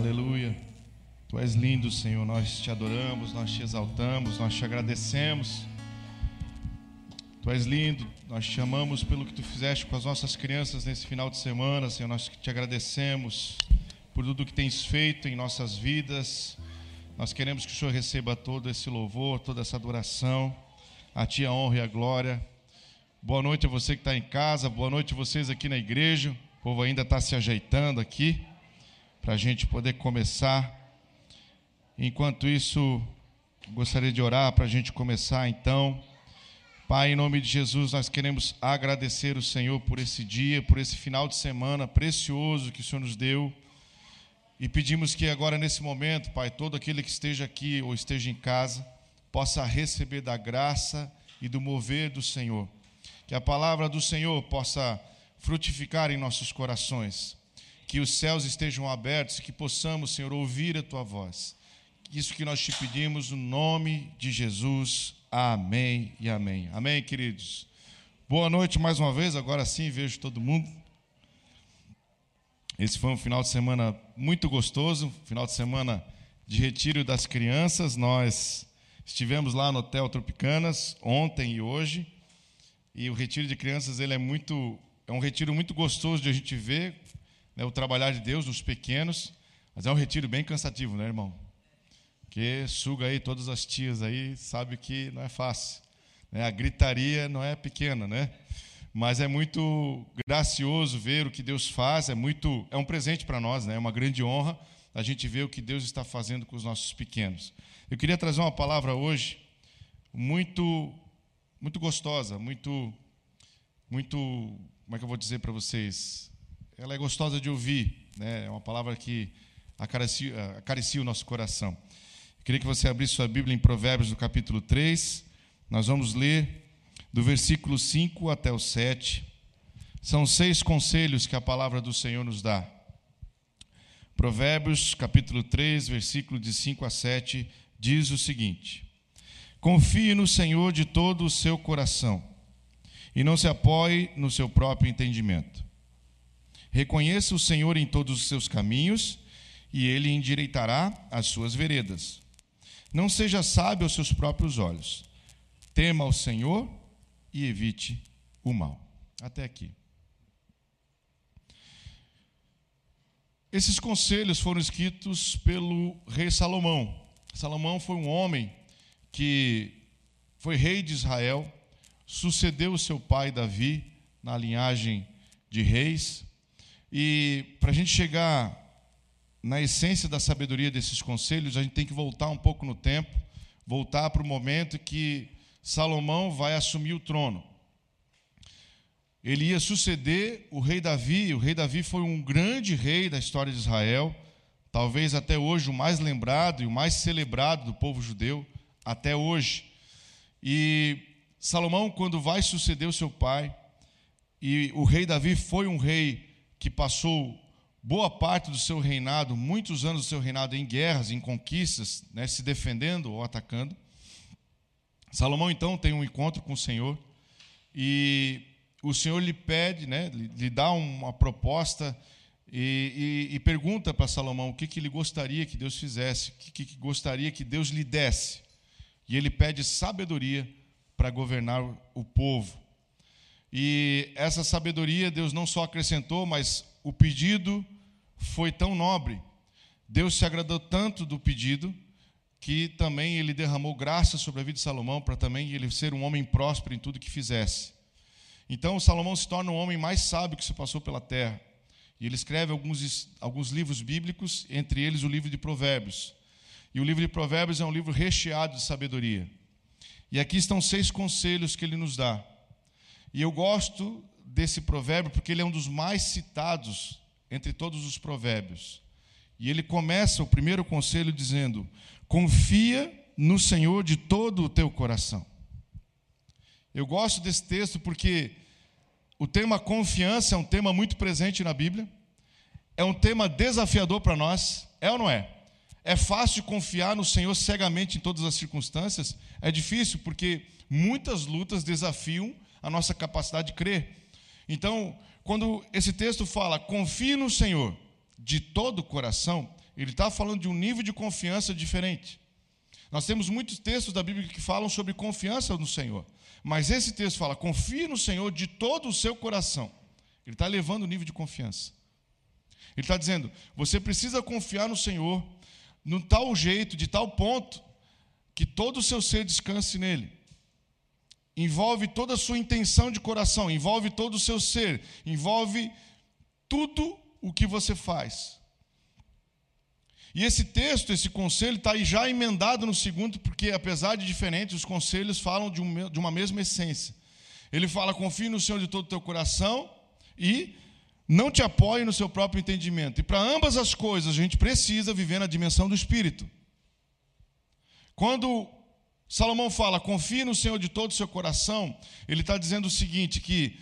Aleluia. Tu és lindo, Senhor. Nós te adoramos, nós te exaltamos, nós te agradecemos. Tu és lindo. Nós te amamos pelo que tu fizeste com as nossas crianças nesse final de semana, Senhor. Nós te agradecemos por tudo que tens feito em nossas vidas. Nós queremos que o Senhor receba todo esse louvor, toda essa adoração. A ti a honra e a glória. Boa noite a você que está em casa, boa noite a vocês aqui na igreja. O povo ainda está se ajeitando aqui para a gente poder começar. Enquanto isso, gostaria de orar para a gente começar então. Pai, em nome de Jesus, nós queremos agradecer o Senhor por esse dia, por esse final de semana precioso que o Senhor nos deu. E pedimos que agora, nesse momento, Pai, todo aquele que esteja aqui ou esteja em casa, possa receber da graça e do mover do Senhor. Que a palavra do Senhor possa frutificar em nossos corações que os céus estejam abertos, que possamos, Senhor, ouvir a tua voz. Isso que nós te pedimos no nome de Jesus. Amém e amém. Amém, queridos. Boa noite mais uma vez. Agora sim vejo todo mundo. Esse foi um final de semana muito gostoso, final de semana de retiro das crianças. Nós estivemos lá no Hotel Tropicanas ontem e hoje. E o retiro de crianças ele é muito é um retiro muito gostoso de a gente ver né, o trabalhar de Deus nos pequenos, mas é um retiro bem cansativo, né, irmão? Que suga aí todas as tias aí, sabe que não é fácil. Né? A gritaria não é pequena, né? Mas é muito gracioso ver o que Deus faz, é muito, é um presente para nós, né? É uma grande honra a gente ver o que Deus está fazendo com os nossos pequenos. Eu queria trazer uma palavra hoje muito muito gostosa, muito muito, como é que eu vou dizer para vocês? Ela é gostosa de ouvir, né? é uma palavra que acaricia, acaricia o nosso coração. Eu queria que você abrisse sua Bíblia em Provérbios, no capítulo 3. Nós vamos ler do versículo 5 até o 7. São seis conselhos que a palavra do Senhor nos dá. Provérbios, capítulo 3, versículo de 5 a 7, diz o seguinte: Confie no Senhor de todo o seu coração e não se apoie no seu próprio entendimento. Reconheça o Senhor em todos os seus caminhos, e ele endireitará as suas veredas. Não seja sábio aos seus próprios olhos. Tema ao Senhor e evite o mal. Até aqui. Esses conselhos foram escritos pelo rei Salomão. Salomão foi um homem que foi rei de Israel, sucedeu seu pai Davi na linhagem de reis, e para a gente chegar na essência da sabedoria desses conselhos, a gente tem que voltar um pouco no tempo, voltar para o momento que Salomão vai assumir o trono. Ele ia suceder o rei Davi, o rei Davi foi um grande rei da história de Israel, talvez até hoje o mais lembrado e o mais celebrado do povo judeu, até hoje. E Salomão, quando vai suceder o seu pai, e o rei Davi foi um rei que passou boa parte do seu reinado, muitos anos do seu reinado em guerras, em conquistas, né, se defendendo ou atacando. Salomão então tem um encontro com o Senhor e o Senhor lhe pede, né, lhe dá uma proposta e, e, e pergunta para Salomão o que, que ele gostaria que Deus fizesse, o que, que gostaria que Deus lhe desse. E ele pede sabedoria para governar o povo. E essa sabedoria Deus não só acrescentou, mas o pedido foi tão nobre. Deus se agradou tanto do pedido que também ele derramou graça sobre a vida de Salomão para também ele ser um homem próspero em tudo que fizesse. Então Salomão se torna o homem mais sábio que se passou pela terra. E ele escreve alguns, alguns livros bíblicos, entre eles o livro de Provérbios. E o livro de Provérbios é um livro recheado de sabedoria. E aqui estão seis conselhos que ele nos dá e eu gosto desse provérbio porque ele é um dos mais citados entre todos os provérbios. E ele começa o primeiro conselho dizendo: Confia no Senhor de todo o teu coração. Eu gosto desse texto porque o tema confiança é um tema muito presente na Bíblia, é um tema desafiador para nós, é ou não é? É fácil confiar no Senhor cegamente em todas as circunstâncias? É difícil porque muitas lutas desafiam a nossa capacidade de crer. Então, quando esse texto fala, confie no Senhor de todo o coração, ele está falando de um nível de confiança diferente. Nós temos muitos textos da Bíblia que falam sobre confiança no Senhor. Mas esse texto fala: confie no Senhor de todo o seu coração. Ele está elevando o nível de confiança. Ele está dizendo: você precisa confiar no Senhor, no tal jeito, de tal ponto, que todo o seu ser descanse nele. Envolve toda a sua intenção de coração, envolve todo o seu ser, envolve tudo o que você faz. E esse texto, esse conselho, está aí já emendado no segundo, porque apesar de diferentes, os conselhos falam de, um, de uma mesma essência. Ele fala: confie no Senhor de todo o teu coração e não te apoie no seu próprio entendimento. E para ambas as coisas, a gente precisa viver na dimensão do Espírito. Quando Salomão fala, confie no Senhor de todo o seu coração, ele está dizendo o seguinte: que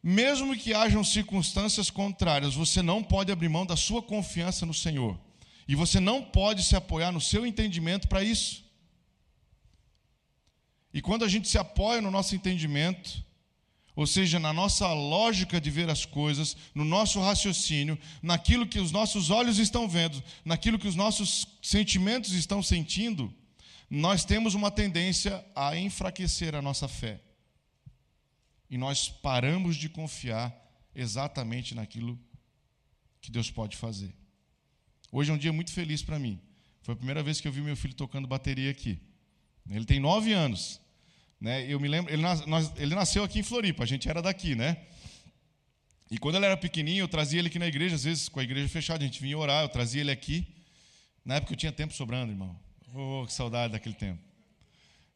mesmo que hajam circunstâncias contrárias, você não pode abrir mão da sua confiança no Senhor. E você não pode se apoiar no seu entendimento para isso. E quando a gente se apoia no nosso entendimento, ou seja, na nossa lógica de ver as coisas, no nosso raciocínio, naquilo que os nossos olhos estão vendo, naquilo que os nossos sentimentos estão sentindo, nós temos uma tendência a enfraquecer a nossa fé. E nós paramos de confiar exatamente naquilo que Deus pode fazer. Hoje é um dia muito feliz para mim. Foi a primeira vez que eu vi meu filho tocando bateria aqui. Ele tem nove anos. Né? Eu me lembro, ele, nas, ele nasceu aqui em Floripa, a gente era daqui, né? E quando ele era pequenininho, eu trazia ele aqui na igreja, às vezes com a igreja fechada, a gente vinha orar, eu trazia ele aqui. Na época eu tinha tempo sobrando, irmão. Oh, que saudade daquele tempo.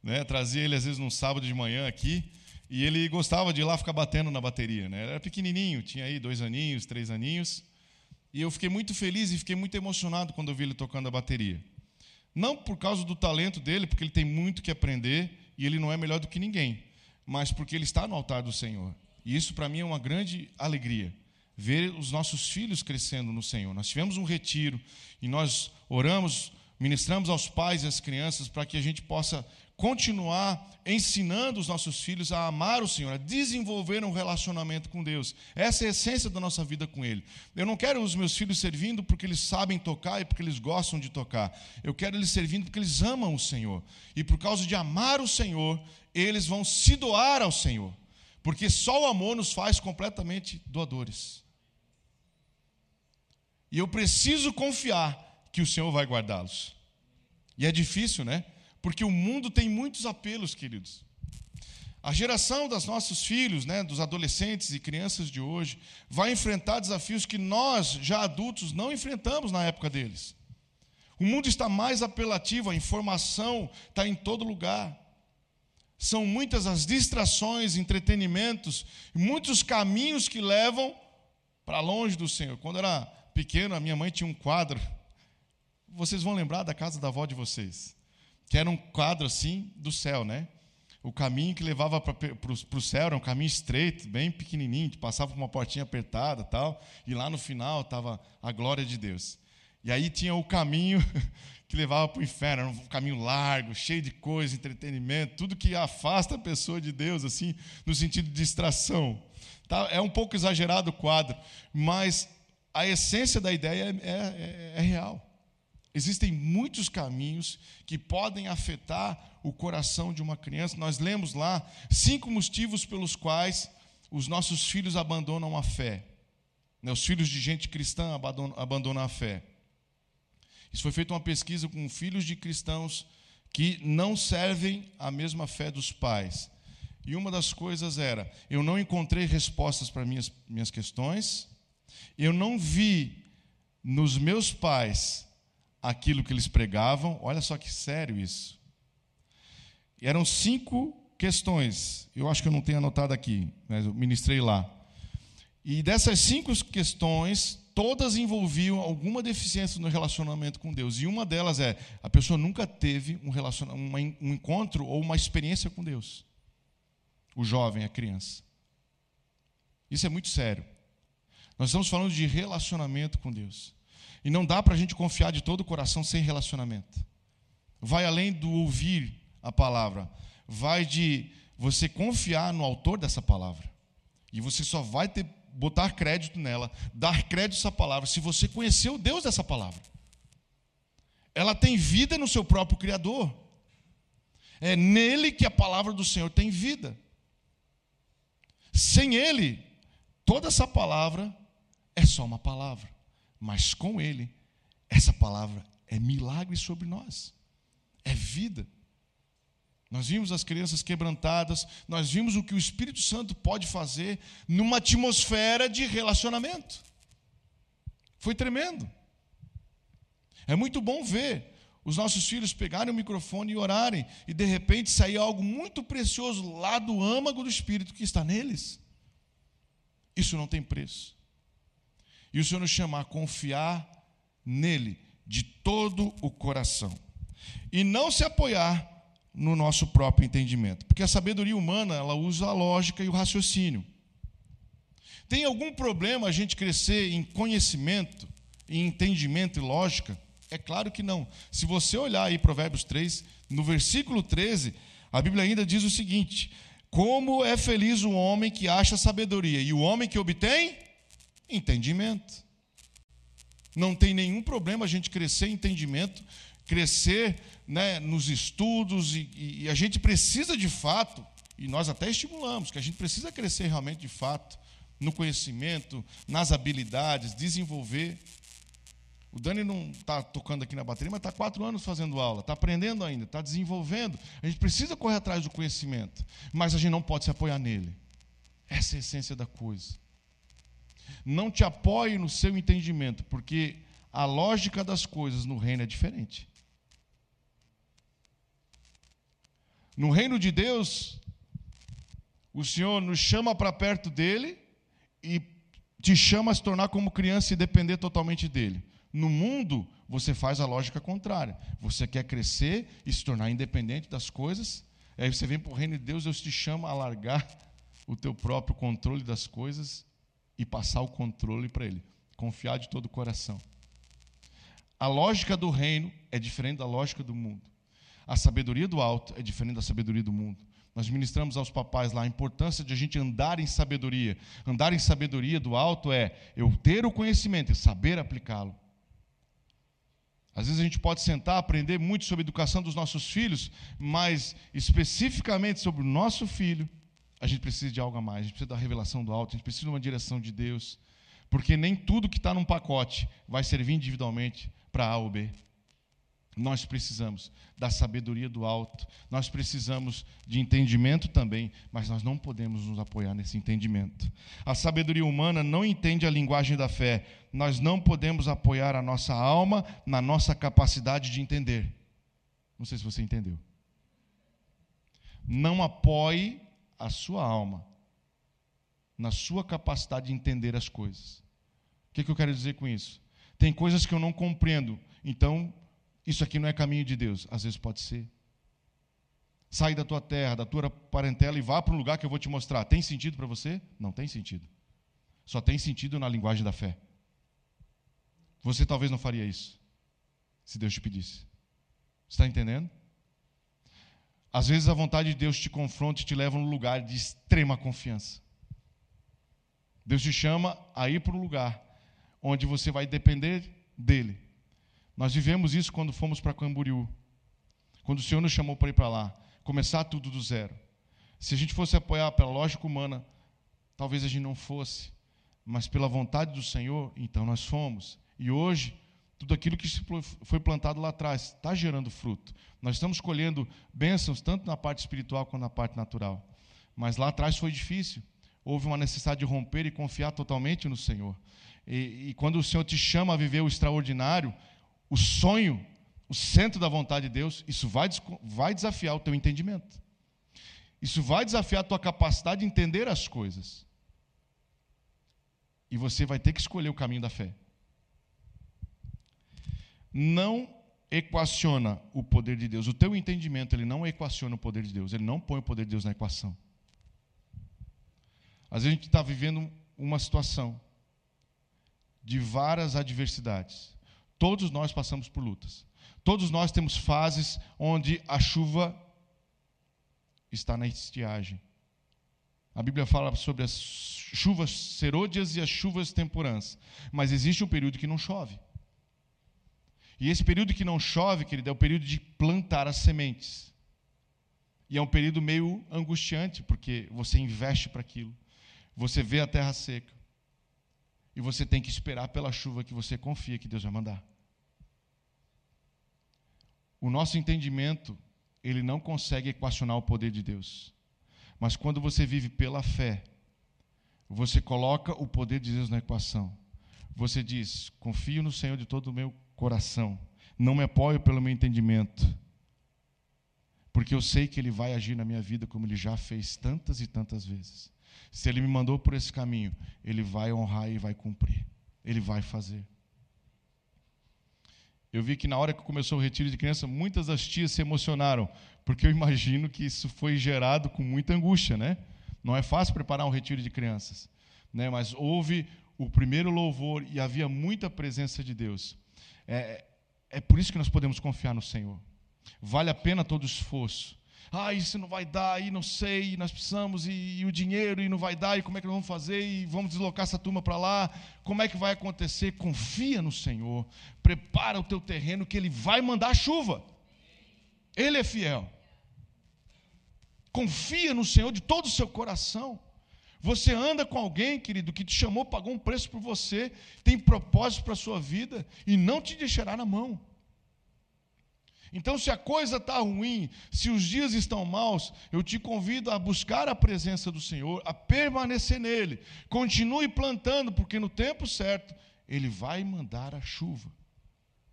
Né? Trazia ele às vezes num sábado de manhã aqui, e ele gostava de ir lá ficar batendo na bateria, né? Era pequenininho, tinha aí dois aninhos, três aninhos. E eu fiquei muito feliz e fiquei muito emocionado quando eu vi ele tocando a bateria. Não por causa do talento dele, porque ele tem muito que aprender e ele não é melhor do que ninguém, mas porque ele está no altar do Senhor. E isso para mim é uma grande alegria, ver os nossos filhos crescendo no Senhor. Nós tivemos um retiro e nós oramos, ministramos aos pais e às crianças para que a gente possa continuar ensinando os nossos filhos a amar o Senhor, a desenvolver um relacionamento com Deus. Essa é a essência da nossa vida com Ele. Eu não quero os meus filhos servindo porque eles sabem tocar e porque eles gostam de tocar. Eu quero eles servindo porque eles amam o Senhor. E por causa de amar o Senhor, eles vão se doar ao Senhor. Porque só o amor nos faz completamente doadores. E eu preciso confiar que o Senhor vai guardá-los. E é difícil, né? Porque o mundo tem muitos apelos, queridos. A geração dos nossos filhos, né, dos adolescentes e crianças de hoje, vai enfrentar desafios que nós, já adultos, não enfrentamos na época deles. O mundo está mais apelativo, a informação está em todo lugar. São muitas as distrações, entretenimentos, muitos caminhos que levam para longe do Senhor. Quando era pequeno, a minha mãe tinha um quadro. Vocês vão lembrar da casa da avó de vocês que era um quadro assim do céu, né? O caminho que levava para o céu era um caminho estreito, bem pequenininho, que passava por uma portinha apertada tal, e lá no final estava a glória de Deus. E aí tinha o caminho que levava para o inferno, era um caminho largo, cheio de coisa, entretenimento, tudo que afasta a pessoa de Deus, assim, no sentido de distração. Tá? É um pouco exagerado o quadro, mas a essência da ideia é, é, é real. Existem muitos caminhos que podem afetar o coração de uma criança. Nós lemos lá cinco motivos pelos quais os nossos filhos abandonam a fé. Né, os filhos de gente cristã abandonam a fé. Isso foi feita uma pesquisa com filhos de cristãos que não servem a mesma fé dos pais. E uma das coisas era: eu não encontrei respostas para minhas, minhas questões, eu não vi nos meus pais aquilo que eles pregavam. Olha só que sério isso. E eram cinco questões. Eu acho que eu não tenho anotado aqui, mas eu ministrei lá. E dessas cinco questões, todas envolviam alguma deficiência no relacionamento com Deus. E uma delas é: a pessoa nunca teve um, um encontro ou uma experiência com Deus. O jovem, a criança. Isso é muito sério. Nós estamos falando de relacionamento com Deus. E não dá para a gente confiar de todo o coração sem relacionamento. Vai além do ouvir a palavra, vai de você confiar no autor dessa palavra. E você só vai ter botar crédito nela, dar crédito a essa palavra, se você conhecer o Deus dessa palavra. ela tem vida no seu próprio Criador. É nele que a palavra do Senhor tem vida. Sem ele, toda essa palavra é só uma palavra, mas com ele, essa palavra é milagre sobre nós, é vida. Nós vimos as crianças quebrantadas, nós vimos o que o Espírito Santo pode fazer numa atmosfera de relacionamento. Foi tremendo. É muito bom ver os nossos filhos pegarem o microfone e orarem, e de repente sair algo muito precioso lá do âmago do Espírito que está neles. Isso não tem preço. E o Senhor nos chama a confiar nele de todo o coração. E não se apoiar no nosso próprio entendimento. Porque a sabedoria humana, ela usa a lógica e o raciocínio. Tem algum problema a gente crescer em conhecimento, em entendimento e lógica? É claro que não. Se você olhar aí Provérbios 3, no versículo 13, a Bíblia ainda diz o seguinte: Como é feliz o homem que acha sabedoria e o homem que obtém entendimento. Não tem nenhum problema a gente crescer em entendimento, crescer né, nos estudos, e, e a gente precisa de fato, e nós até estimulamos, que a gente precisa crescer realmente de fato no conhecimento, nas habilidades, desenvolver. O Dani não está tocando aqui na bateria, mas está quatro anos fazendo aula, está aprendendo ainda, está desenvolvendo. A gente precisa correr atrás do conhecimento, mas a gente não pode se apoiar nele. Essa é a essência da coisa. Não te apoie no seu entendimento, porque a lógica das coisas no reino é diferente. No reino de Deus, o Senhor nos chama para perto dele e te chama a se tornar como criança e depender totalmente dele. No mundo, você faz a lógica contrária. Você quer crescer e se tornar independente das coisas. Aí você vem para o reino de Deus, Deus te chama a largar o teu próprio controle das coisas e passar o controle para ele. Confiar de todo o coração. A lógica do reino é diferente da lógica do mundo. A sabedoria do alto é diferente da sabedoria do mundo. Nós ministramos aos papais lá a importância de a gente andar em sabedoria. Andar em sabedoria do alto é eu ter o conhecimento e saber aplicá-lo. Às vezes a gente pode sentar, aprender muito sobre a educação dos nossos filhos, mas especificamente sobre o nosso filho, a gente precisa de algo a mais. A gente precisa da revelação do alto, a gente precisa de uma direção de Deus, porque nem tudo que está num pacote vai servir individualmente para A ou B. Nós precisamos da sabedoria do alto, nós precisamos de entendimento também, mas nós não podemos nos apoiar nesse entendimento. A sabedoria humana não entende a linguagem da fé, nós não podemos apoiar a nossa alma na nossa capacidade de entender. Não sei se você entendeu. Não apoie a sua alma na sua capacidade de entender as coisas. O que, que eu quero dizer com isso? Tem coisas que eu não compreendo, então isso aqui não é caminho de Deus. Às vezes pode ser. Sai da tua terra, da tua parentela e vá para um lugar que eu vou te mostrar. Tem sentido para você? Não tem sentido. Só tem sentido na linguagem da fé. Você talvez não faria isso, se Deus te pedisse. Está entendendo? Às vezes a vontade de Deus te confronta e te leva a um lugar de extrema confiança. Deus te chama a ir para um lugar onde você vai depender dele. Nós vivemos isso quando fomos para Camboriú. Quando o Senhor nos chamou para ir para lá, começar tudo do zero. Se a gente fosse apoiar pela lógica humana, talvez a gente não fosse, mas pela vontade do Senhor, então nós fomos. E hoje, tudo aquilo que foi plantado lá atrás está gerando fruto. Nós estamos colhendo bênçãos tanto na parte espiritual quanto na parte natural. Mas lá atrás foi difícil. Houve uma necessidade de romper e confiar totalmente no Senhor. E, e quando o Senhor te chama a viver o extraordinário, o sonho, o centro da vontade de Deus, isso vai, vai desafiar o teu entendimento. Isso vai desafiar a tua capacidade de entender as coisas. E você vai ter que escolher o caminho da fé. Não equaciona o poder de Deus. O teu entendimento, ele não equaciona o poder de Deus. Ele não põe o poder de Deus na equação. Às vezes a gente está vivendo uma situação de várias adversidades. Todos nós passamos por lutas. Todos nós temos fases onde a chuva está na estiagem. A Bíblia fala sobre as chuvas serôdias e as chuvas temporãs. Mas existe um período que não chove. E esse período que não chove, querido, é o período de plantar as sementes. E é um período meio angustiante, porque você investe para aquilo. Você vê a terra seca. E você tem que esperar pela chuva que você confia que Deus vai mandar. O nosso entendimento, ele não consegue equacionar o poder de Deus. Mas quando você vive pela fé, você coloca o poder de Deus na equação. Você diz: confio no Senhor de todo o meu coração. Não me apoio pelo meu entendimento. Porque eu sei que Ele vai agir na minha vida como Ele já fez tantas e tantas vezes. Se Ele me mandou por esse caminho, Ele vai honrar e vai cumprir. Ele vai fazer. Eu vi que na hora que começou o retiro de criança, muitas das tias se emocionaram, porque eu imagino que isso foi gerado com muita angústia, né? Não é fácil preparar um retiro de crianças, né? Mas houve o primeiro louvor e havia muita presença de Deus. É, é por isso que nós podemos confiar no Senhor. Vale a pena todo o esforço. Ah, isso não vai dar, aí não sei, nós precisamos, e, e, o dinheiro, e não vai dar, e como é que nós vamos fazer, e vamos deslocar essa turma para lá, como é que vai acontecer? Confia no Senhor, prepara o teu terreno, que Ele vai mandar chuva. Ele é fiel. Confia no Senhor de todo o seu coração. Você anda com alguém, querido, que te chamou, pagou um preço por você, tem propósito para a sua vida e não te deixará na mão. Então, se a coisa está ruim, se os dias estão maus, eu te convido a buscar a presença do Senhor, a permanecer nele. Continue plantando, porque no tempo certo, ele vai mandar a chuva.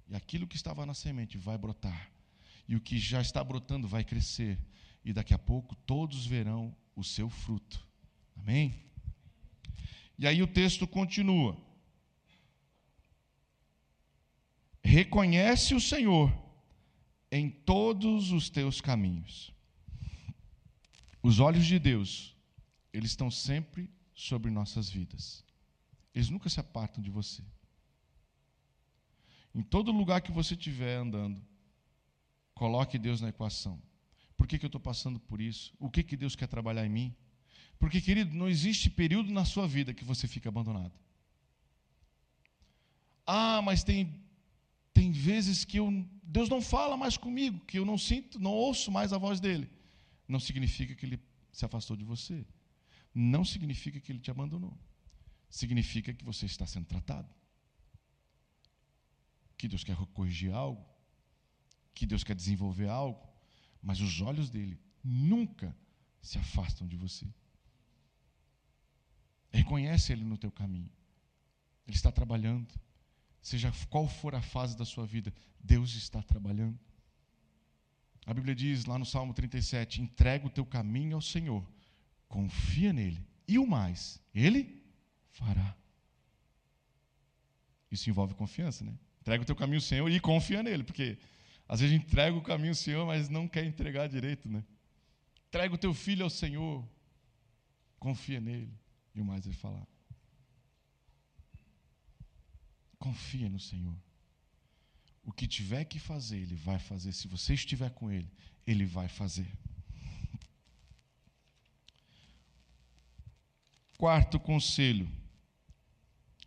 E aquilo que estava na semente vai brotar. E o que já está brotando vai crescer. E daqui a pouco todos verão o seu fruto. Amém? E aí o texto continua. Reconhece o Senhor em todos os teus caminhos. Os olhos de Deus, eles estão sempre sobre nossas vidas. Eles nunca se apartam de você. Em todo lugar que você estiver andando, coloque Deus na equação. Por que, que eu estou passando por isso? O que, que Deus quer trabalhar em mim? Porque, querido, não existe período na sua vida que você fica abandonado. Ah, mas tem, tem vezes que eu, Deus não fala mais comigo, que eu não sinto, não ouço mais a voz dele. Não significa que ele se afastou de você. Não significa que ele te abandonou. Significa que você está sendo tratado. Que Deus quer corrigir algo. Que Deus quer desenvolver algo. Mas os olhos dele nunca se afastam de você. Reconhece Ele no teu caminho. Ele está trabalhando. Seja qual for a fase da sua vida, Deus está trabalhando. A Bíblia diz lá no Salmo 37: entrega o teu caminho ao Senhor, confia nele, e o mais, Ele fará. Isso envolve confiança, né? Entrega o teu caminho ao Senhor e confia nele, porque às vezes entrega o caminho ao Senhor, mas não quer entregar direito, né? Entrega o teu filho ao Senhor, confia nele. E o mais ele falar. Confia no Senhor. O que tiver que fazer, Ele vai fazer. Se você estiver com Ele, Ele vai fazer. Quarto conselho: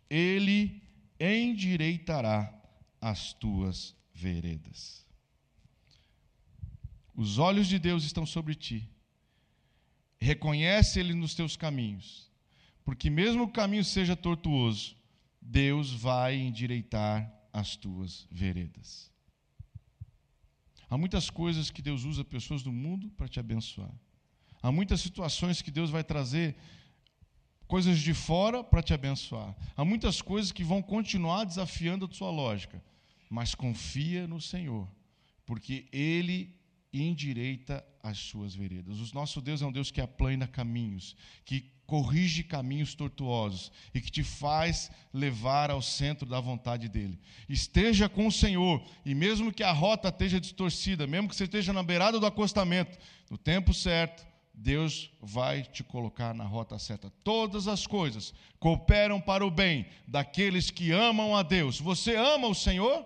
Ele endireitará as tuas veredas. Os olhos de Deus estão sobre ti. Reconhece Ele nos teus caminhos porque mesmo o caminho seja tortuoso, Deus vai endireitar as tuas veredas. Há muitas coisas que Deus usa pessoas do mundo para te abençoar. Há muitas situações que Deus vai trazer coisas de fora para te abençoar. Há muitas coisas que vão continuar desafiando a sua lógica, mas confia no Senhor, porque Ele endireita as suas veredas. O nosso Deus é um Deus que aplana caminhos, que corrige caminhos tortuosos e que te faz levar ao centro da vontade dele. Esteja com o Senhor, e mesmo que a rota esteja distorcida, mesmo que você esteja na beirada do acostamento, no tempo certo, Deus vai te colocar na rota certa. Todas as coisas cooperam para o bem daqueles que amam a Deus. Você ama o Senhor?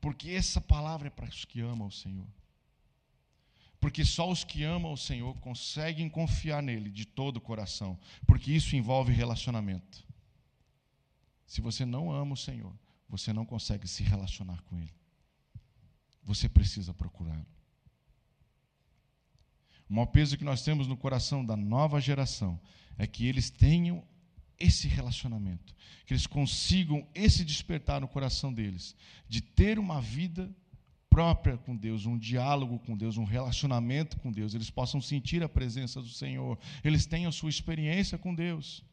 Porque essa palavra é para os que amam o Senhor. Porque só os que amam o Senhor conseguem confiar nele de todo o coração, porque isso envolve relacionamento. Se você não ama o Senhor, você não consegue se relacionar com Ele. Você precisa procurá-lo. O maior peso que nós temos no coração da nova geração é que eles tenham esse relacionamento, que eles consigam esse despertar no coração deles, de ter uma vida própria com Deus, um diálogo com Deus, um relacionamento com Deus, eles possam sentir a presença do Senhor, eles tenham sua experiência com Deus.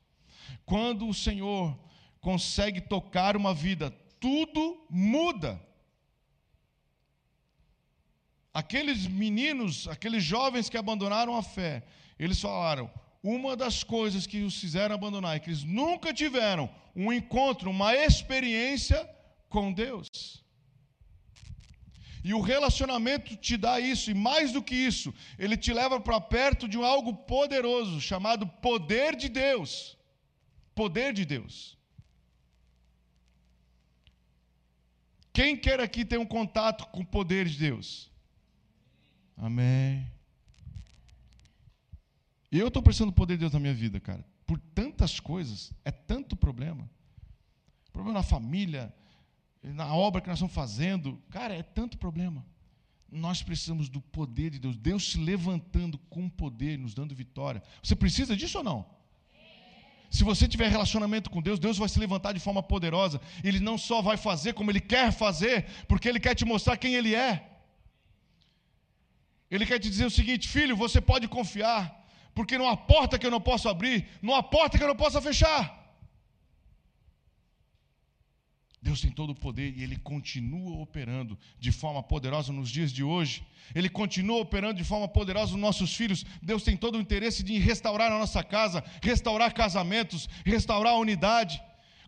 Quando o Senhor consegue tocar uma vida, tudo muda. Aqueles meninos, aqueles jovens que abandonaram a fé, eles falaram: uma das coisas que os fizeram abandonar é que eles nunca tiveram um encontro, uma experiência com Deus. E o relacionamento te dá isso, e mais do que isso, ele te leva para perto de algo poderoso, chamado poder de Deus. Poder de Deus. Quem quer aqui ter um contato com o poder de Deus? Amém. Eu estou precisando do poder de Deus na minha vida, cara. Por tantas coisas, é tanto problema. Problema na família, na obra que nós estamos fazendo. Cara, é tanto problema. Nós precisamos do poder de Deus. Deus se levantando com poder, nos dando vitória. Você precisa disso ou não? Se você tiver relacionamento com Deus, Deus vai se levantar de forma poderosa. Ele não só vai fazer como Ele quer fazer, porque Ele quer te mostrar quem Ele é. Ele quer te dizer o seguinte: filho, você pode confiar porque não há porta que eu não possa abrir, não há porta que eu não possa fechar. Deus tem todo o poder e Ele continua operando de forma poderosa nos dias de hoje. Ele continua operando de forma poderosa nos nossos filhos. Deus tem todo o interesse de restaurar a nossa casa, restaurar casamentos, restaurar a unidade,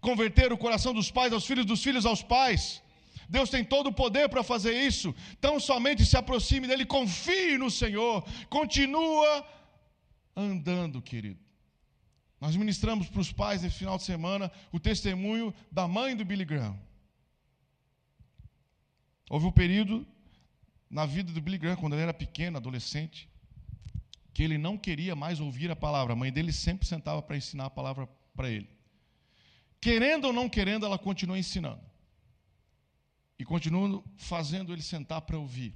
converter o coração dos pais aos filhos, dos filhos aos pais. Deus tem todo o poder para fazer isso. Então somente se aproxime dele, confie no Senhor, continua andando, querido. Nós ministramos para os pais esse final de semana o testemunho da mãe do Billy Graham. Houve um período na vida do Billy Graham, quando ele era pequeno, adolescente, que ele não queria mais ouvir a palavra. A mãe dele sempre sentava para ensinar a palavra para ele. Querendo ou não querendo, ela continua ensinando. E continua fazendo ele sentar para ouvir.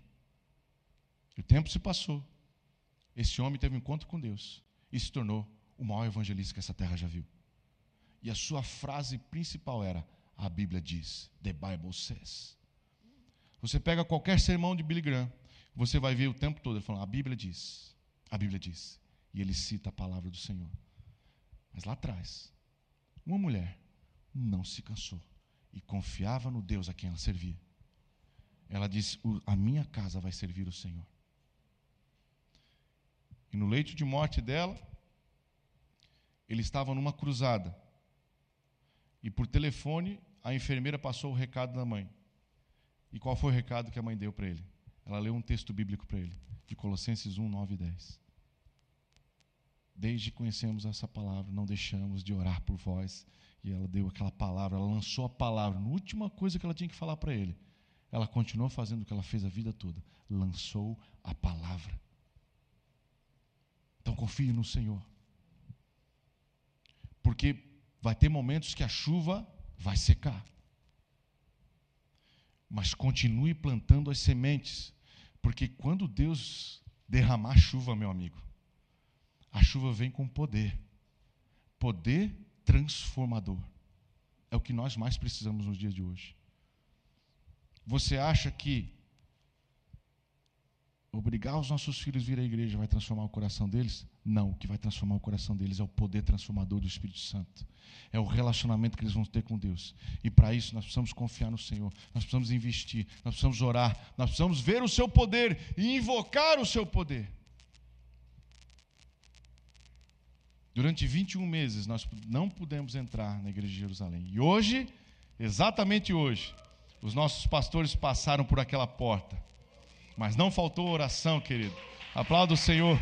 O tempo se passou. Esse homem teve um encontro com Deus e se tornou o maior evangelista que essa terra já viu. E a sua frase principal era: A Bíblia diz, The Bible says. Você pega qualquer sermão de Billy Graham, você vai ver o tempo todo ele falando: A Bíblia diz, a Bíblia diz. E ele cita a palavra do Senhor. Mas lá atrás, uma mulher não se cansou e confiava no Deus a quem ela servia. Ela disse: A minha casa vai servir o Senhor. E no leito de morte dela, ele estava numa cruzada. E por telefone, a enfermeira passou o recado da mãe. E qual foi o recado que a mãe deu para ele? Ela leu um texto bíblico para ele, de Colossenses 1, 9 e 10. Desde que conhecemos essa palavra, não deixamos de orar por vós. E ela deu aquela palavra, ela lançou a palavra. Na última coisa que ela tinha que falar para ele, ela continuou fazendo o que ela fez a vida toda: lançou a palavra. Confie no Senhor. Porque vai ter momentos que a chuva vai secar. Mas continue plantando as sementes, porque quando Deus derramar chuva, meu amigo, a chuva vem com poder. Poder transformador. É o que nós mais precisamos nos dias de hoje. Você acha que obrigar os nossos filhos a vir à igreja vai transformar o coração deles? Não, o que vai transformar o coração deles é o poder transformador do Espírito Santo. É o relacionamento que eles vão ter com Deus. E para isso nós precisamos confiar no Senhor, nós precisamos investir, nós precisamos orar, nós precisamos ver o seu poder e invocar o seu poder. Durante 21 meses nós não pudemos entrar na igreja de Jerusalém. E hoje, exatamente hoje, os nossos pastores passaram por aquela porta mas não faltou oração, querido. Aplauda o Senhor.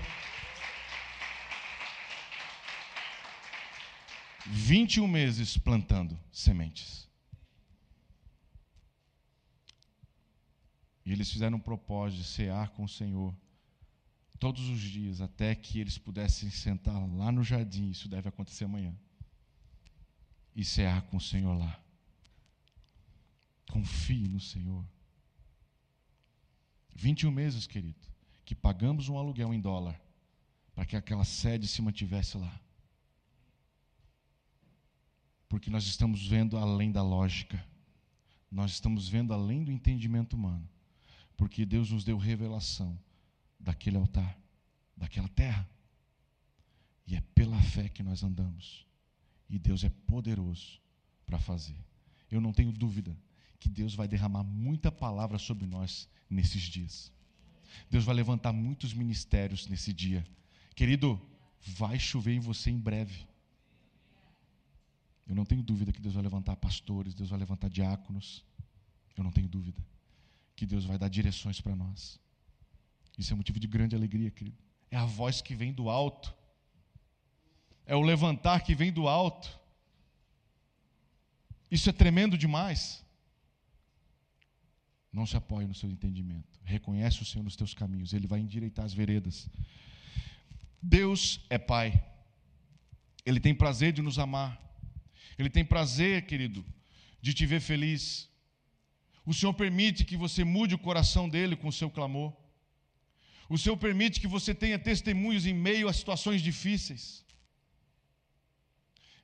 21 meses plantando sementes. E eles fizeram um propósito de cear com o Senhor todos os dias, até que eles pudessem sentar lá no jardim. Isso deve acontecer amanhã. E cear com o Senhor lá. confie no Senhor. 21 meses, querido, que pagamos um aluguel em dólar para que aquela sede se mantivesse lá. Porque nós estamos vendo além da lógica, nós estamos vendo além do entendimento humano, porque Deus nos deu revelação daquele altar, daquela terra. E é pela fé que nós andamos. E Deus é poderoso para fazer. Eu não tenho dúvida que Deus vai derramar muita palavra sobre nós nesses dias. Deus vai levantar muitos ministérios nesse dia. Querido, vai chover em você em breve. Eu não tenho dúvida que Deus vai levantar pastores, Deus vai levantar diáconos. Eu não tenho dúvida que Deus vai dar direções para nós. Isso é motivo de grande alegria, querido. É a voz que vem do alto. É o levantar que vem do alto. Isso é tremendo demais. Não se apoie no seu entendimento. Reconhece o Senhor nos teus caminhos. Ele vai endireitar as veredas. Deus é Pai. Ele tem prazer de nos amar. Ele tem prazer, querido, de te ver feliz. O Senhor permite que você mude o coração dele com o seu clamor. O Senhor permite que você tenha testemunhos em meio a situações difíceis.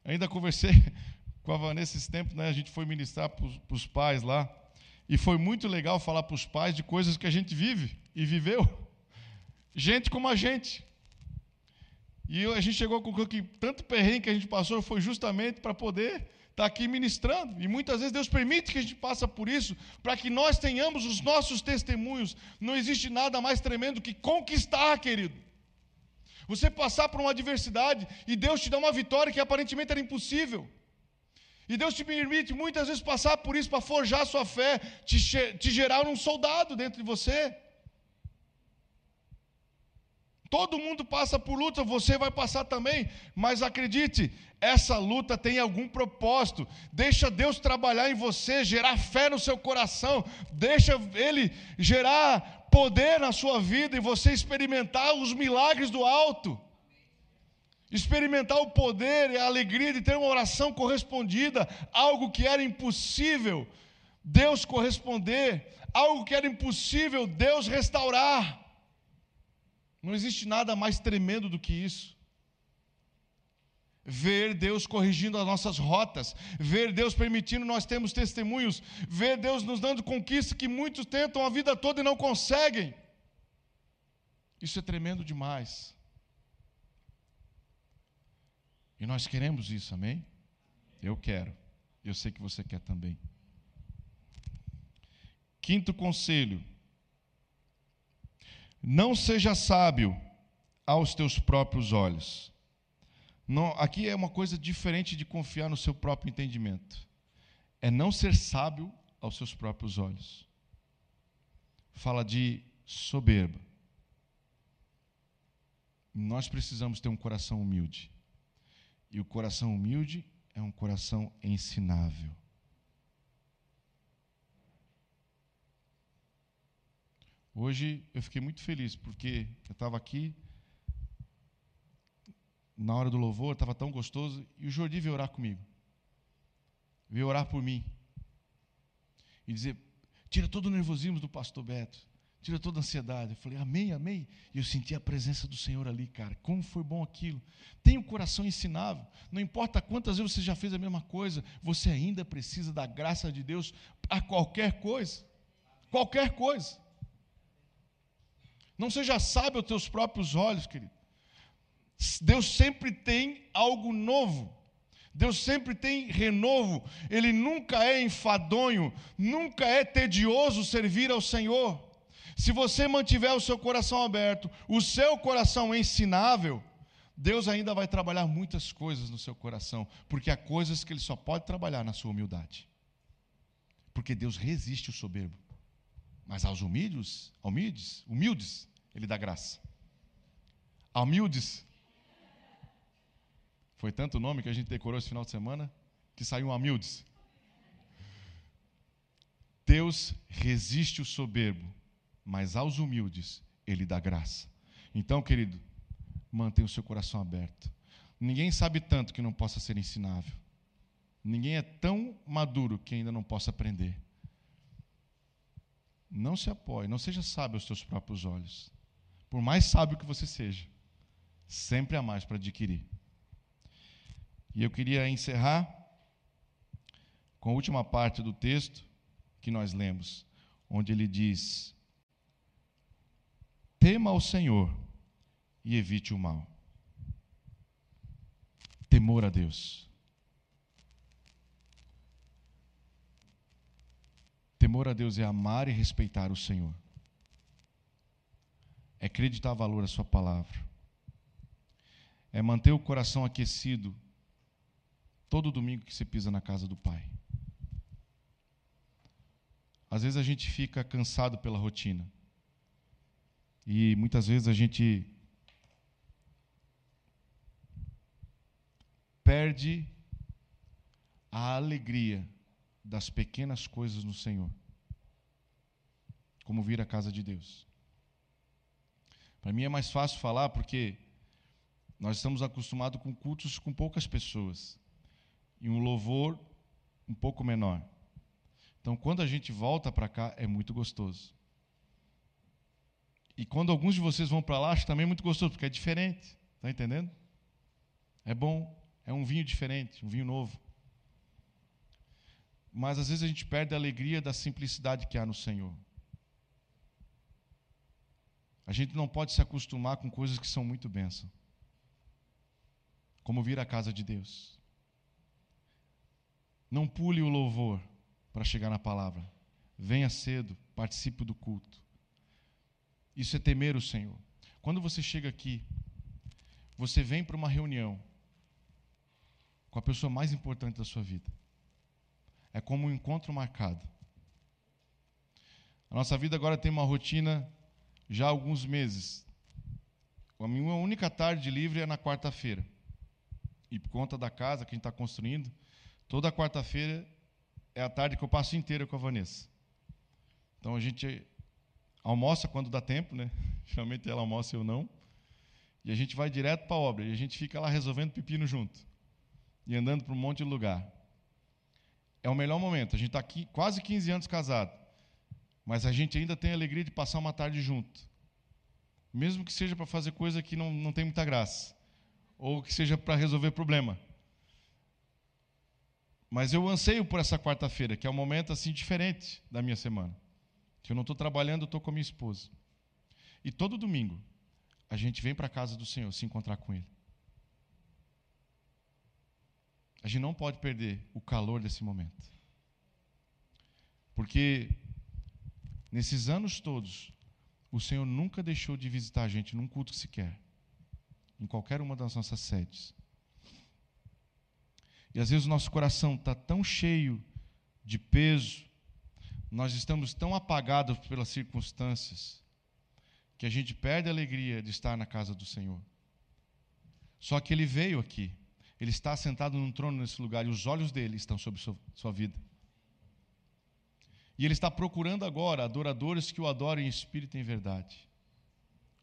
Ainda conversei com a Vanessa esse tempo, né? A gente foi ministrar para os pais lá. E foi muito legal falar para os pais de coisas que a gente vive e viveu. Gente como a gente. E a gente chegou com que tanto perrengue que a gente passou foi justamente para poder estar tá aqui ministrando. E muitas vezes Deus permite que a gente passe por isso, para que nós tenhamos os nossos testemunhos. Não existe nada mais tremendo que conquistar, querido. Você passar por uma adversidade e Deus te dá uma vitória que aparentemente era impossível. E Deus te permite muitas vezes passar por isso para forjar a sua fé, te, te gerar um soldado dentro de você. Todo mundo passa por luta, você vai passar também, mas acredite, essa luta tem algum propósito. Deixa Deus trabalhar em você, gerar fé no seu coração, deixa Ele gerar poder na sua vida e você experimentar os milagres do alto experimentar o poder e a alegria de ter uma oração correspondida, algo que era impossível Deus corresponder, algo que era impossível Deus restaurar. Não existe nada mais tremendo do que isso. Ver Deus corrigindo as nossas rotas, ver Deus permitindo nós termos testemunhos, ver Deus nos dando conquistas que muitos tentam a vida toda e não conseguem. Isso é tremendo demais. E nós queremos isso, amém? Eu quero. Eu sei que você quer também. Quinto conselho: não seja sábio aos teus próprios olhos. Não, aqui é uma coisa diferente de confiar no seu próprio entendimento. É não ser sábio aos seus próprios olhos. Fala de soberba. Nós precisamos ter um coração humilde. E o coração humilde é um coração ensinável. Hoje eu fiquei muito feliz, porque eu estava aqui, na hora do louvor, estava tão gostoso, e o Jordi veio orar comigo. Veio orar por mim. E dizer: tira todo o nervosismo do pastor Beto tira toda a ansiedade. Eu falei, amém, amém. E eu senti a presença do Senhor ali, cara. Como foi bom aquilo. Tem um coração ensinável. Não importa quantas vezes você já fez a mesma coisa, você ainda precisa da graça de Deus a qualquer coisa. Qualquer coisa. Não seja sábio aos teus próprios olhos, querido. Deus sempre tem algo novo. Deus sempre tem renovo, Ele nunca é enfadonho, nunca é tedioso servir ao Senhor. Se você mantiver o seu coração aberto, o seu coração ensinável, Deus ainda vai trabalhar muitas coisas no seu coração, porque há coisas que Ele só pode trabalhar na sua humildade. Porque Deus resiste o soberbo, mas aos humildes, humildes, humildes, Ele dá graça. A humildes, foi tanto nome que a gente decorou esse final de semana que saiu um humildes. Deus resiste o soberbo, mas aos humildes ele dá graça. Então, querido, mantenha o seu coração aberto. Ninguém sabe tanto que não possa ser ensinável. Ninguém é tão maduro que ainda não possa aprender. não se apoie, não seja sábio aos teus próprios olhos. Por mais sábio que você seja, sempre há mais para adquirir. E eu queria encerrar com a última parte do texto que nós lemos, onde ele diz: Tema ao Senhor e evite o mal. Temor a Deus. Temor a Deus é amar e respeitar o Senhor. É acreditar valor à Sua palavra. É manter o coração aquecido todo domingo que você pisa na casa do Pai. Às vezes a gente fica cansado pela rotina. E muitas vezes a gente perde a alegria das pequenas coisas no Senhor. Como vir à casa de Deus. Para mim é mais fácil falar porque nós estamos acostumados com cultos com poucas pessoas e um louvor um pouco menor. Então, quando a gente volta para cá, é muito gostoso. E quando alguns de vocês vão para lá, acho também muito gostoso, porque é diferente. Está entendendo? É bom. É um vinho diferente, um vinho novo. Mas às vezes a gente perde a alegria da simplicidade que há no Senhor. A gente não pode se acostumar com coisas que são muito bênção. Como vir à casa de Deus. Não pule o louvor para chegar na palavra. Venha cedo, participe do culto. Isso é temer o Senhor. Quando você chega aqui, você vem para uma reunião com a pessoa mais importante da sua vida. É como um encontro marcado. A nossa vida agora tem uma rotina já há alguns meses. A minha única tarde livre é na quarta-feira. E por conta da casa que a gente está construindo, Toda quarta-feira é a tarde que eu passo inteira com a Vanessa. Então a gente almoça quando dá tempo, né? Geralmente ela almoça e eu não. E a gente vai direto para a obra. E a gente fica lá resolvendo pepino junto. E andando para um monte de lugar. É o melhor momento. A gente está aqui quase 15 anos casado. Mas a gente ainda tem a alegria de passar uma tarde junto. Mesmo que seja para fazer coisa que não, não tem muita graça. Ou que seja para resolver problema. Mas eu anseio por essa quarta-feira, que é um momento assim diferente da minha semana. Que eu não estou trabalhando, eu estou com a minha esposa. E todo domingo a gente vem para a casa do Senhor se encontrar com Ele. A gente não pode perder o calor desse momento. Porque nesses anos todos, o Senhor nunca deixou de visitar a gente num culto sequer, em qualquer uma das nossas sedes. E às vezes o nosso coração está tão cheio de peso, nós estamos tão apagados pelas circunstâncias, que a gente perde a alegria de estar na casa do Senhor. Só que ele veio aqui, ele está sentado num trono nesse lugar e os olhos dele estão sobre sua, vida. E ele está procurando agora adoradores que o adorem em espírito e em verdade.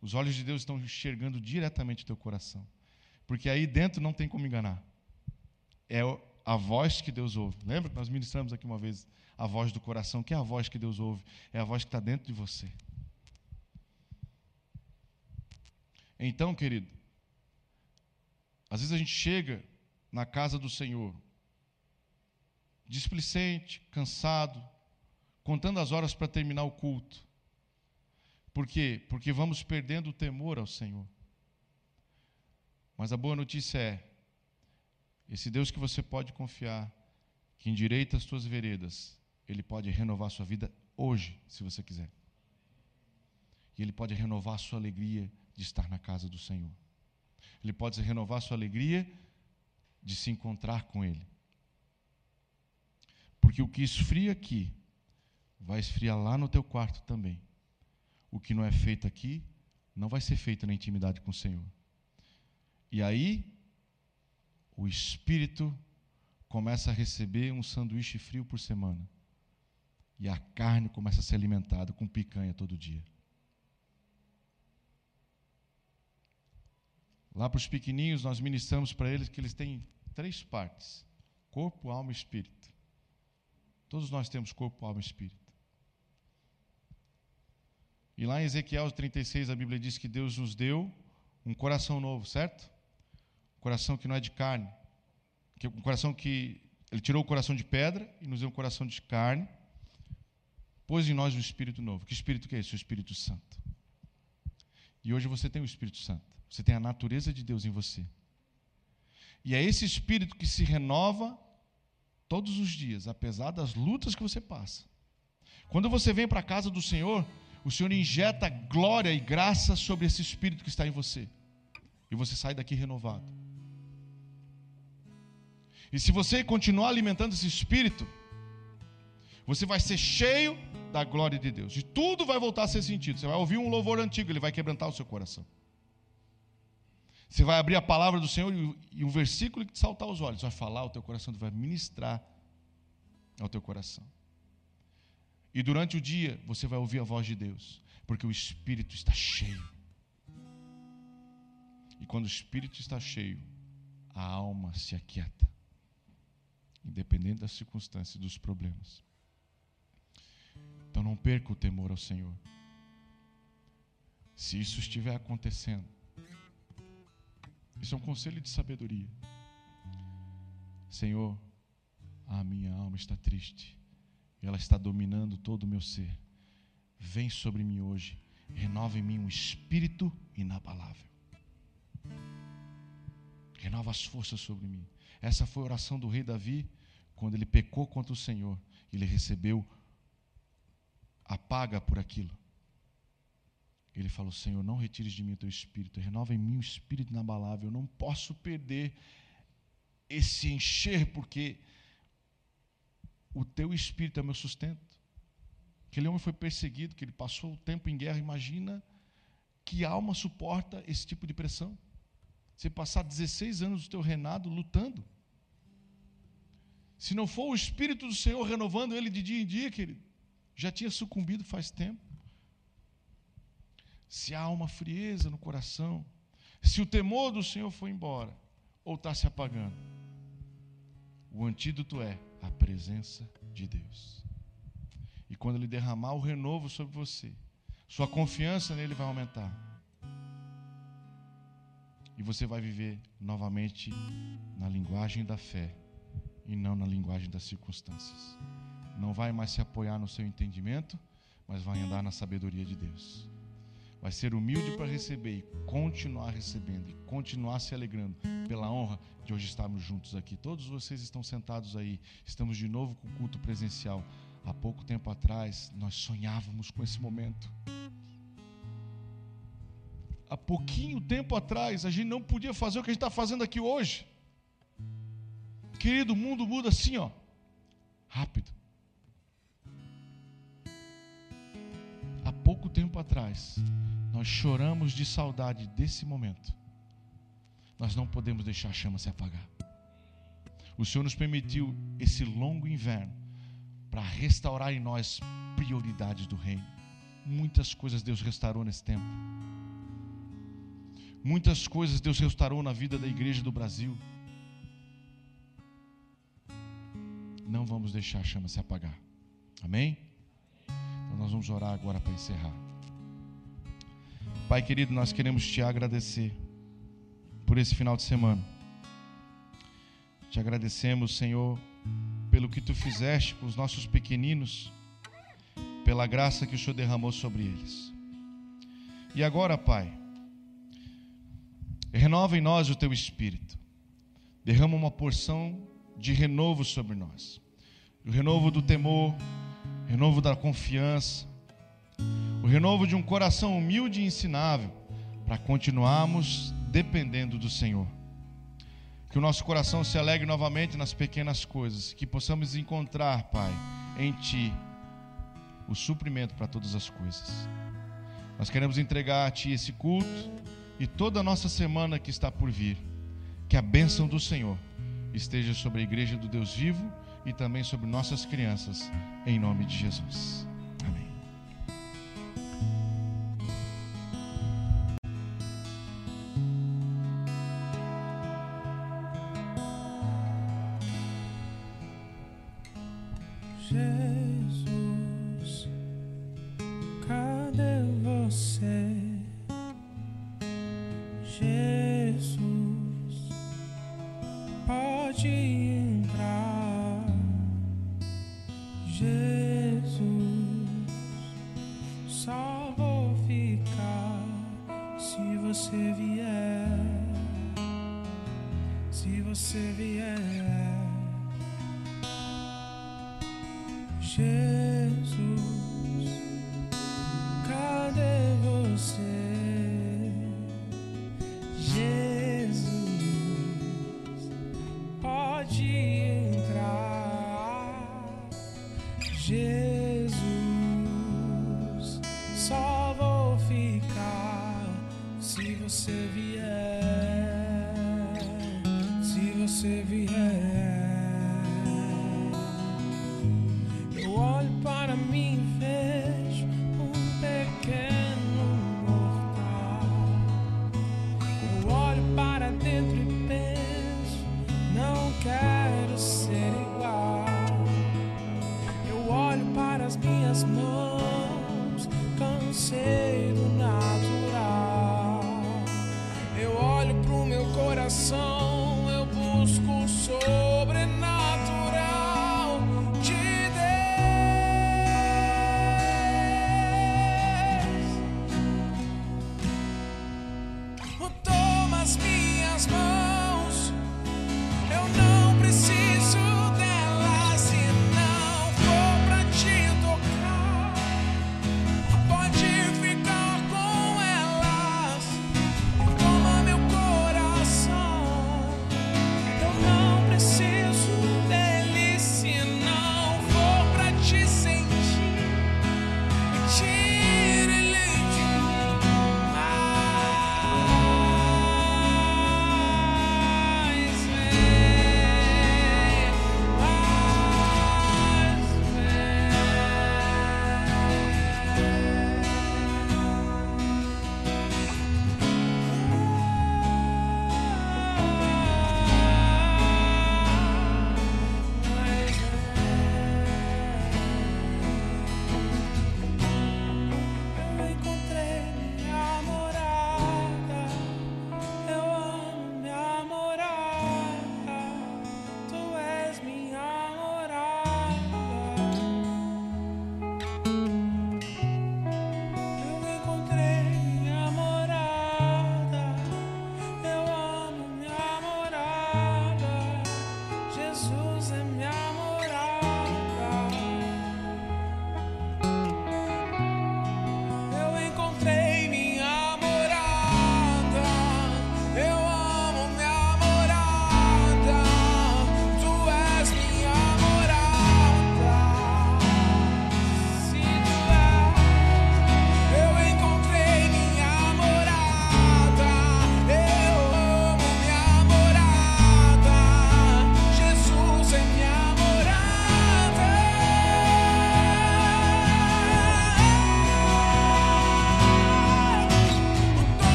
Os olhos de Deus estão enxergando diretamente o teu coração. Porque aí dentro não tem como enganar é a voz que Deus ouve. Lembra que nós ministramos aqui uma vez a voz do coração? Que é a voz que Deus ouve? É a voz que está dentro de você. Então, querido, às vezes a gente chega na casa do Senhor displicente, cansado, contando as horas para terminar o culto. Por quê? Porque vamos perdendo o temor ao Senhor. Mas a boa notícia é esse Deus que você pode confiar, que endireita as suas veredas, ele pode renovar sua vida hoje, se você quiser. E ele pode renovar a sua alegria de estar na casa do Senhor. Ele pode renovar a sua alegria de se encontrar com Ele. Porque o que esfria aqui, vai esfriar lá no teu quarto também. O que não é feito aqui, não vai ser feito na intimidade com o Senhor. E aí, o espírito começa a receber um sanduíche frio por semana. E a carne começa a ser alimentada com picanha todo dia. Lá para os pequeninhos, nós ministramos para eles que eles têm três partes: corpo, alma e espírito. Todos nós temos corpo, alma e espírito. E lá em Ezequiel 36 a Bíblia diz que Deus nos deu um coração novo, certo? Um coração que não é de carne. Um coração que. Ele tirou o coração de pedra e nos deu um coração de carne. Pôs em nós um espírito novo. Que espírito que é esse? O Espírito Santo. E hoje você tem o Espírito Santo. Você tem a natureza de Deus em você. E é esse espírito que se renova todos os dias, apesar das lutas que você passa. Quando você vem para a casa do Senhor, o Senhor injeta glória e graça sobre esse espírito que está em você. E você sai daqui renovado. E se você continuar alimentando esse espírito, você vai ser cheio da glória de Deus. E tudo vai voltar a ser sentido. Você vai ouvir um louvor antigo, ele vai quebrantar o seu coração. Você vai abrir a palavra do Senhor e um versículo que te saltar os olhos vai falar, o teu coração vai ministrar ao teu coração. E durante o dia você vai ouvir a voz de Deus, porque o Espírito está cheio. E quando o Espírito está cheio, a alma se aquieta, independente das circunstâncias e dos problemas. Então não perca o temor ao Senhor. Se isso estiver acontecendo, isso é um conselho de sabedoria. Senhor, a minha alma está triste ela está dominando todo o meu ser. Vem sobre mim hoje, renova em mim um espírito inabalável. Renova as forças sobre mim. Essa foi a oração do rei Davi quando ele pecou contra o Senhor. Ele recebeu a paga por aquilo. Ele falou: Senhor, não retires de mim o teu espírito, renova em mim um espírito inabalável. Eu não posso perder esse encher, porque o teu espírito é o meu sustento. Aquele homem foi perseguido, que ele passou o tempo em guerra. Imagina que alma suporta esse tipo de pressão. Você passar 16 anos do teu reinado lutando. Se não for o Espírito do Senhor renovando ele de dia em dia, querido, já tinha sucumbido faz tempo. Se há uma frieza no coração, se o temor do Senhor foi embora, ou está se apagando, o antídoto é a presença de Deus. E quando Ele derramar o renovo sobre você, sua confiança nele vai aumentar. E você vai viver novamente na linguagem da fé e não na linguagem das circunstâncias. Não vai mais se apoiar no seu entendimento, mas vai andar na sabedoria de Deus vai ser humilde para receber e continuar recebendo e continuar se alegrando pela honra de hoje estarmos juntos aqui. Todos vocês estão sentados aí, estamos de novo com o culto presencial. Há pouco tempo atrás nós sonhávamos com esse momento. Há pouquinho tempo atrás a gente não podia fazer o que a gente está fazendo aqui hoje. Querido, o mundo muda assim, ó, rápido. Tempo atrás nós choramos de saudade desse momento, nós não podemos deixar a chama se apagar. O Senhor nos permitiu esse longo inverno para restaurar em nós prioridades do reino. Muitas coisas Deus restaurou nesse tempo. Muitas coisas Deus restaurou na vida da igreja do Brasil. Não vamos deixar a chama se apagar. Amém? Nós vamos orar agora para encerrar. Pai querido, nós queremos te agradecer por esse final de semana. Te agradecemos, Senhor, pelo que tu fizeste com os nossos pequeninos, pela graça que o Senhor derramou sobre eles. E agora, Pai, renova em nós o teu espírito, derrama uma porção de renovo sobre nós o renovo do temor, renovo da confiança o renovo de um coração humilde e ensinável, para continuarmos dependendo do Senhor. Que o nosso coração se alegre novamente nas pequenas coisas, que possamos encontrar, Pai, em Ti o suprimento para todas as coisas. Nós queremos entregar a Ti esse culto e toda a nossa semana que está por vir. Que a bênção do Senhor esteja sobre a igreja do Deus vivo e também sobre nossas crianças, em nome de Jesus. só vou ficar se você vier. Se você vier, Jesus.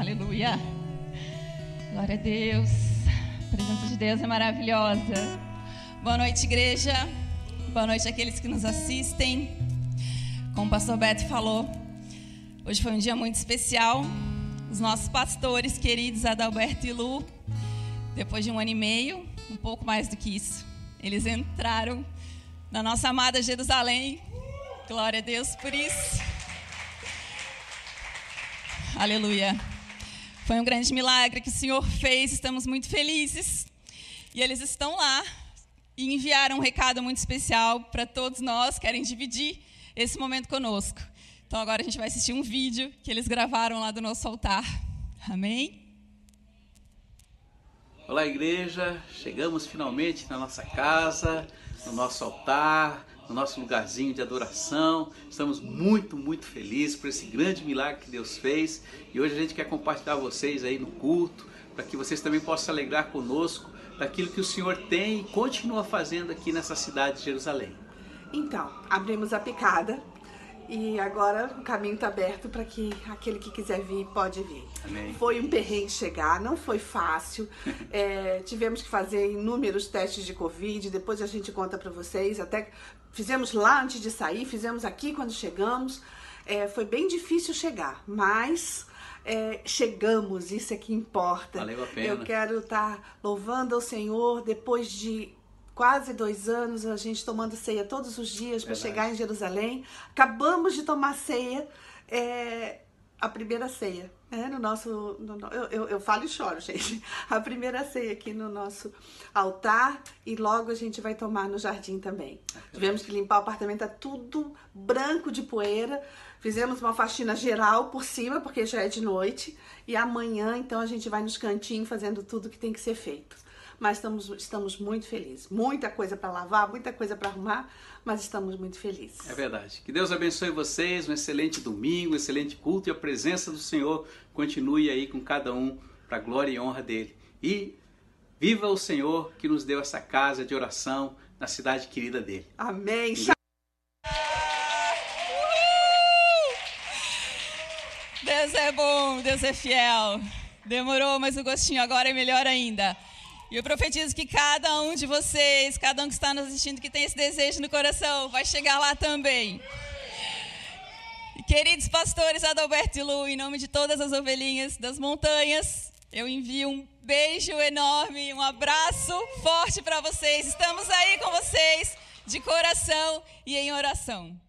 Aleluia. Glória a Deus. A presença de Deus é maravilhosa. Boa noite, igreja. Boa noite àqueles que nos assistem. Como o pastor Beto falou, hoje foi um dia muito especial. Os nossos pastores queridos, Adalberto e Lu, depois de um ano e meio, um pouco mais do que isso, eles entraram na nossa amada Jerusalém. Glória a Deus por isso. Aleluia. Foi um grande milagre que o Senhor fez, estamos muito felizes. E eles estão lá e enviaram um recado muito especial para todos nós, querem dividir esse momento conosco. Então agora a gente vai assistir um vídeo que eles gravaram lá do nosso altar. Amém? Olá, igreja. Chegamos finalmente na nossa casa, no nosso altar, no nosso lugarzinho de adoração. Estamos muito, muito felizes por esse grande milagre que Deus fez. E hoje a gente quer compartilhar vocês aí no culto, para que vocês também possam se alegrar conosco daquilo que o Senhor tem e continua fazendo aqui nessa cidade de Jerusalém. Então, abrimos a picada e agora o caminho está aberto para que aquele que quiser vir pode vir. Amém. Foi um perrengue chegar, não foi fácil. É, tivemos que fazer inúmeros testes de Covid, depois a gente conta para vocês. Até fizemos lá antes de sair, fizemos aqui quando chegamos. É, foi bem difícil chegar, mas é, chegamos, isso é que importa. Valeu a pena. Eu quero estar louvando ao Senhor depois de quase dois anos, a gente tomando ceia todos os dias para chegar em Jerusalém. Acabamos de tomar ceia, é, a primeira ceia, né, no nosso. no no- eu, eu, eu falo e choro, gente. A primeira ceia aqui no nosso altar e logo a gente vai tomar no jardim também. Tivemos que limpar o apartamento, tá tudo branco de poeira. Fizemos uma faxina geral por cima, porque já é de noite. E amanhã, então, a gente vai nos cantinhos fazendo tudo que tem que ser feito. Mas estamos, estamos muito felizes. Muita coisa para lavar, muita coisa para arrumar, mas estamos muito felizes. É verdade. Que Deus abençoe vocês, um excelente domingo, um excelente culto e a presença do Senhor continue aí com cada um para a glória e honra dele. E viva o Senhor que nos deu essa casa de oração na cidade querida dele. Amém. Deus é bom, Deus é fiel. Demorou, mas o gostinho agora é melhor ainda. E eu profetizo que cada um de vocês, cada um que está nos assistindo, que tem esse desejo no coração, vai chegar lá também. E, queridos pastores Adalberto e Lu, em nome de todas as ovelhinhas das montanhas, eu envio um beijo enorme, um abraço forte para vocês. Estamos aí com vocês, de coração e em oração.